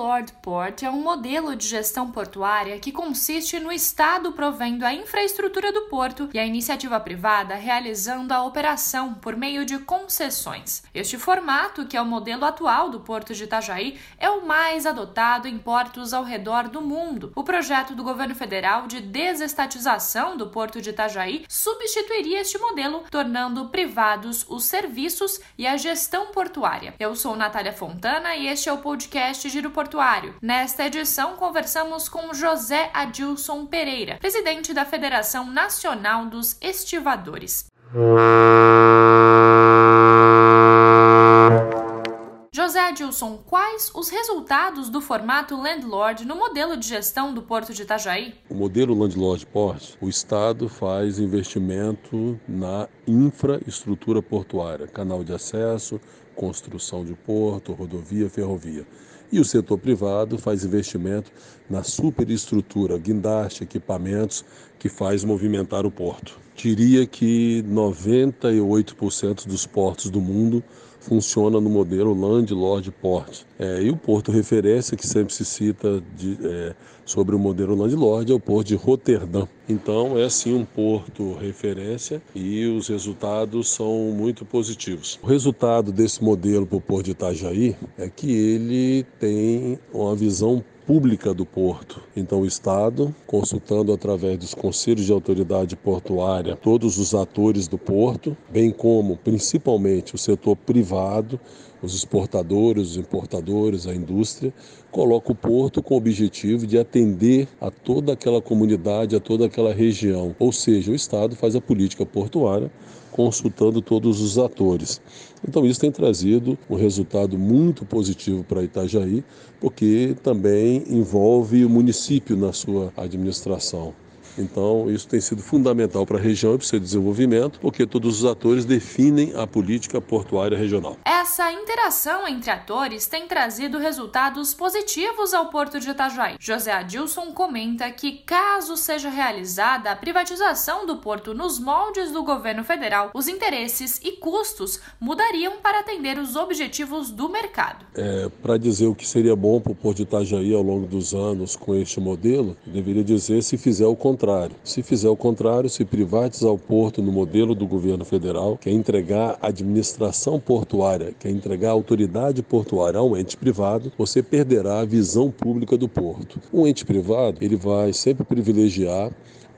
Landlord Port é um modelo de gestão portuária que consiste no Estado provendo a infraestrutura do porto e a iniciativa privada realizando a operação por meio de concessões. Este formato, que é o modelo atual do Porto de Itajaí, é o mais adotado em portos ao redor do mundo. O projeto do governo federal de desestatização do Porto de Itajaí substituiria este modelo, tornando privados os serviços e a gestão portuária. Eu sou Natália Fontana e este é o podcast Giro Portuário. Nesta edição, conversamos com José Adilson Pereira, presidente da Federação Nacional dos Estivadores. José Adilson, quais os resultados do formato Landlord no modelo de gestão do Porto de Itajaí? O modelo Landlord Port, o Estado faz investimento na infraestrutura portuária, canal de acesso, construção de porto, rodovia, ferrovia. E o setor privado faz investimento na superestrutura, guindaste, equipamentos que faz movimentar o porto. Diria que 98% dos portos do mundo funciona no modelo Landlord Port. É, e o porto referência que sempre se cita de, é, sobre o modelo Landlord é o porto de Roterdã. Então é sim um porto referência e os resultados são muito positivos. O resultado desse modelo para o porto de Itajaí é que ele tem uma visão pública do porto. Então, o Estado, consultando através dos conselhos de autoridade portuária todos os atores do porto, bem como principalmente o setor privado, os exportadores, os importadores, a indústria, coloca o porto com o objetivo de atender a toda aquela comunidade, a toda aquela região. Ou seja, o Estado faz a política portuária consultando todos os atores. Então isso tem trazido um resultado muito positivo para Itajaí, porque também envolve o município na sua administração. Então, isso tem sido fundamental para a região e para o seu desenvolvimento, porque todos os atores definem a política portuária regional. Essa interação entre atores tem trazido resultados positivos ao Porto de Itajaí. José Adilson comenta que, caso seja realizada a privatização do porto nos moldes do governo federal, os interesses e custos mudariam para atender os objetivos do mercado. É, para dizer o que seria bom para o Porto de Itajaí ao longo dos anos com este modelo, deveria dizer se fizer o contrário contrário. Se fizer o contrário, se privatizar o porto no modelo do governo federal, que é entregar a administração portuária, que é entregar a autoridade portuária a um ente privado, você perderá a visão pública do porto. Um ente privado, ele vai sempre privilegiar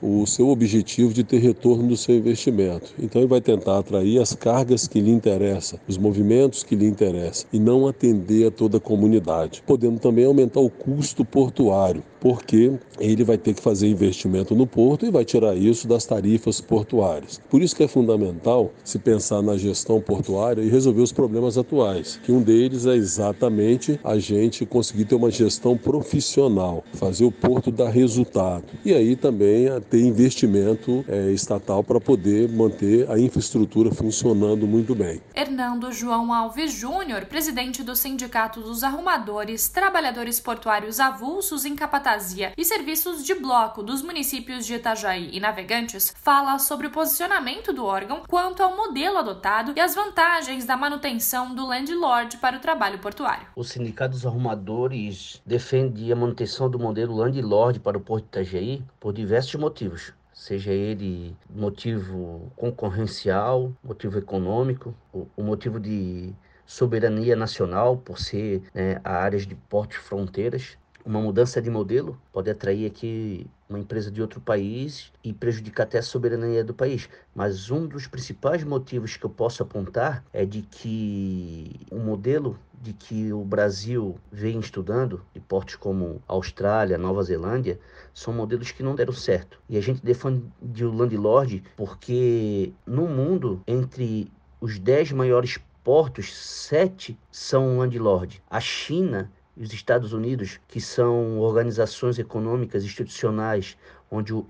o seu objetivo de ter retorno do seu investimento. Então ele vai tentar atrair as cargas que lhe interessam, os movimentos que lhe interessam e não atender a toda a comunidade, podendo também aumentar o custo portuário, porque ele vai ter que fazer investimento no porto e vai tirar isso das tarifas portuárias. Por isso que é fundamental se pensar na gestão portuária e resolver os problemas atuais, que um deles é exatamente a gente conseguir ter uma gestão profissional, fazer o porto dar resultado. E aí também ter investimento é, estatal para poder manter a infraestrutura funcionando muito bem. Hernando João Alves Júnior, presidente do Sindicato dos Arrumadores, Trabalhadores Portuários Avulsos em Capatazia e Serviços de Bloco dos municípios de Itajaí e Navegantes, fala sobre o posicionamento do órgão quanto ao modelo adotado e as vantagens da manutenção do landlord para o trabalho portuário. O Sindicato dos Arrumadores defende a manutenção do modelo landlord para o Porto de Itajaí por diversos motivos motivos, seja ele motivo concorrencial, motivo econômico, o, motivo de soberania nacional, por ser né, áreas de portos fronteiras. Uma mudança de modelo pode atrair aqui uma empresa de outro país e prejudicar até a soberania do país. Mas um dos principais motivos que eu posso apontar é de que o modelo de que o Brasil vem estudando, de portos como Austrália, Nova Zelândia, são modelos que não deram certo. E a gente defende o landlord porque no mundo, entre os 10 maiores portos, sete são landlord. A China os Estados Unidos, que são organizações econômicas institucionais onde o,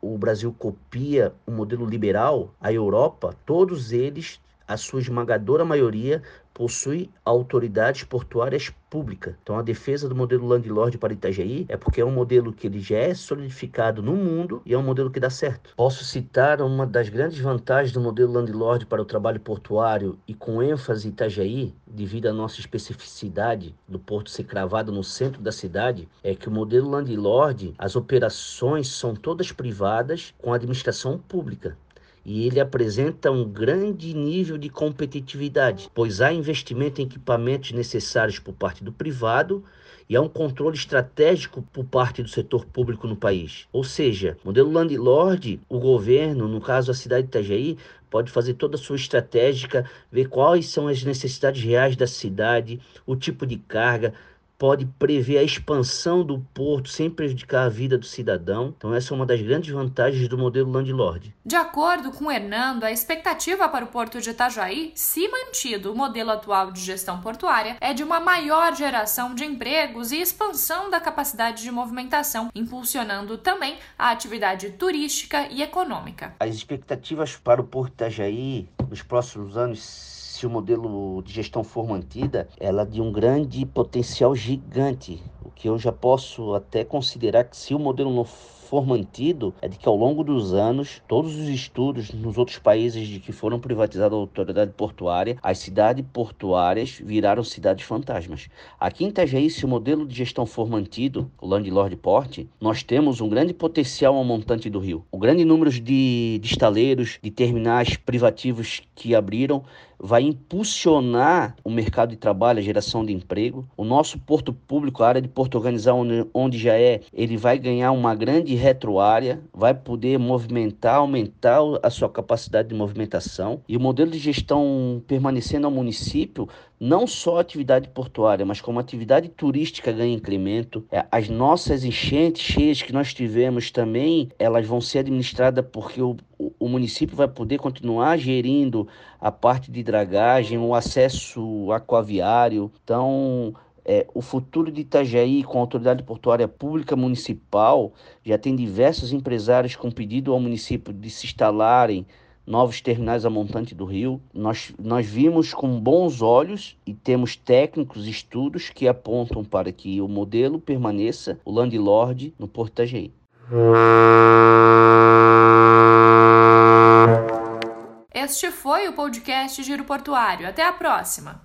o Brasil copia o modelo liberal, a Europa, todos eles a sua esmagadora maioria possui autoridades portuárias públicas. Então, a defesa do modelo landlord para Itajaí é porque é um modelo que ele já é solidificado no mundo e é um modelo que dá certo. Posso citar uma das grandes vantagens do modelo landlord para o trabalho portuário e com ênfase Itajaí, devido à nossa especificidade do porto ser cravado no centro da cidade, é que o modelo landlord, as operações são todas privadas com administração pública e ele apresenta um grande nível de competitividade, pois há investimento em equipamentos necessários por parte do privado e há um controle estratégico por parte do setor público no país. Ou seja, modelo landlord, o governo, no caso a cidade de Itajaí, pode fazer toda a sua estratégica, ver quais são as necessidades reais da cidade, o tipo de carga, pode prever a expansão do porto sem prejudicar a vida do cidadão. Então, essa é uma das grandes vantagens do modelo landlord. De acordo com Hernando, a expectativa para o porto de Itajaí, se mantido o modelo atual de gestão portuária, é de uma maior geração de empregos e expansão da capacidade de movimentação, impulsionando também a atividade turística e econômica. As expectativas para o porto de Itajaí nos próximos anos se o modelo de gestão for mantida, ela é de um grande potencial gigante. O que eu já posso até considerar que se o modelo não for mantido é de que ao longo dos anos, todos os estudos nos outros países de que foram privatizadas a autoridade portuária, as cidades portuárias viraram cidades fantasmas. Aqui em Itajaí, se o modelo de gestão for mantido, o Landlord Port, nós temos um grande potencial ao montante do rio. O grande número de, de estaleiros, de terminais privativos que abriram, vai impulsionar o mercado de trabalho, a geração de emprego. O nosso porto público, a área de porto organizado, onde, onde já é, ele vai ganhar uma grande retroárea, vai poder movimentar, aumentar a sua capacidade de movimentação. E o modelo de gestão permanecendo ao município, não só atividade portuária, mas como atividade turística ganha incremento. É, as nossas enchentes cheias que nós tivemos também, elas vão ser administradas porque o, o município vai poder continuar gerindo a parte de dragagem, o acesso aquaviário. Então, é, o futuro de Itajaí com a autoridade portuária pública municipal já tem diversos empresários com pedido ao município de se instalarem novos terminais a montante do rio. Nós, nós vimos com bons olhos e temos técnicos, estudos que apontam para que o modelo permaneça, o landlord, no Porto Itajaí. Este foi o podcast Giro Portuário. Até a próxima!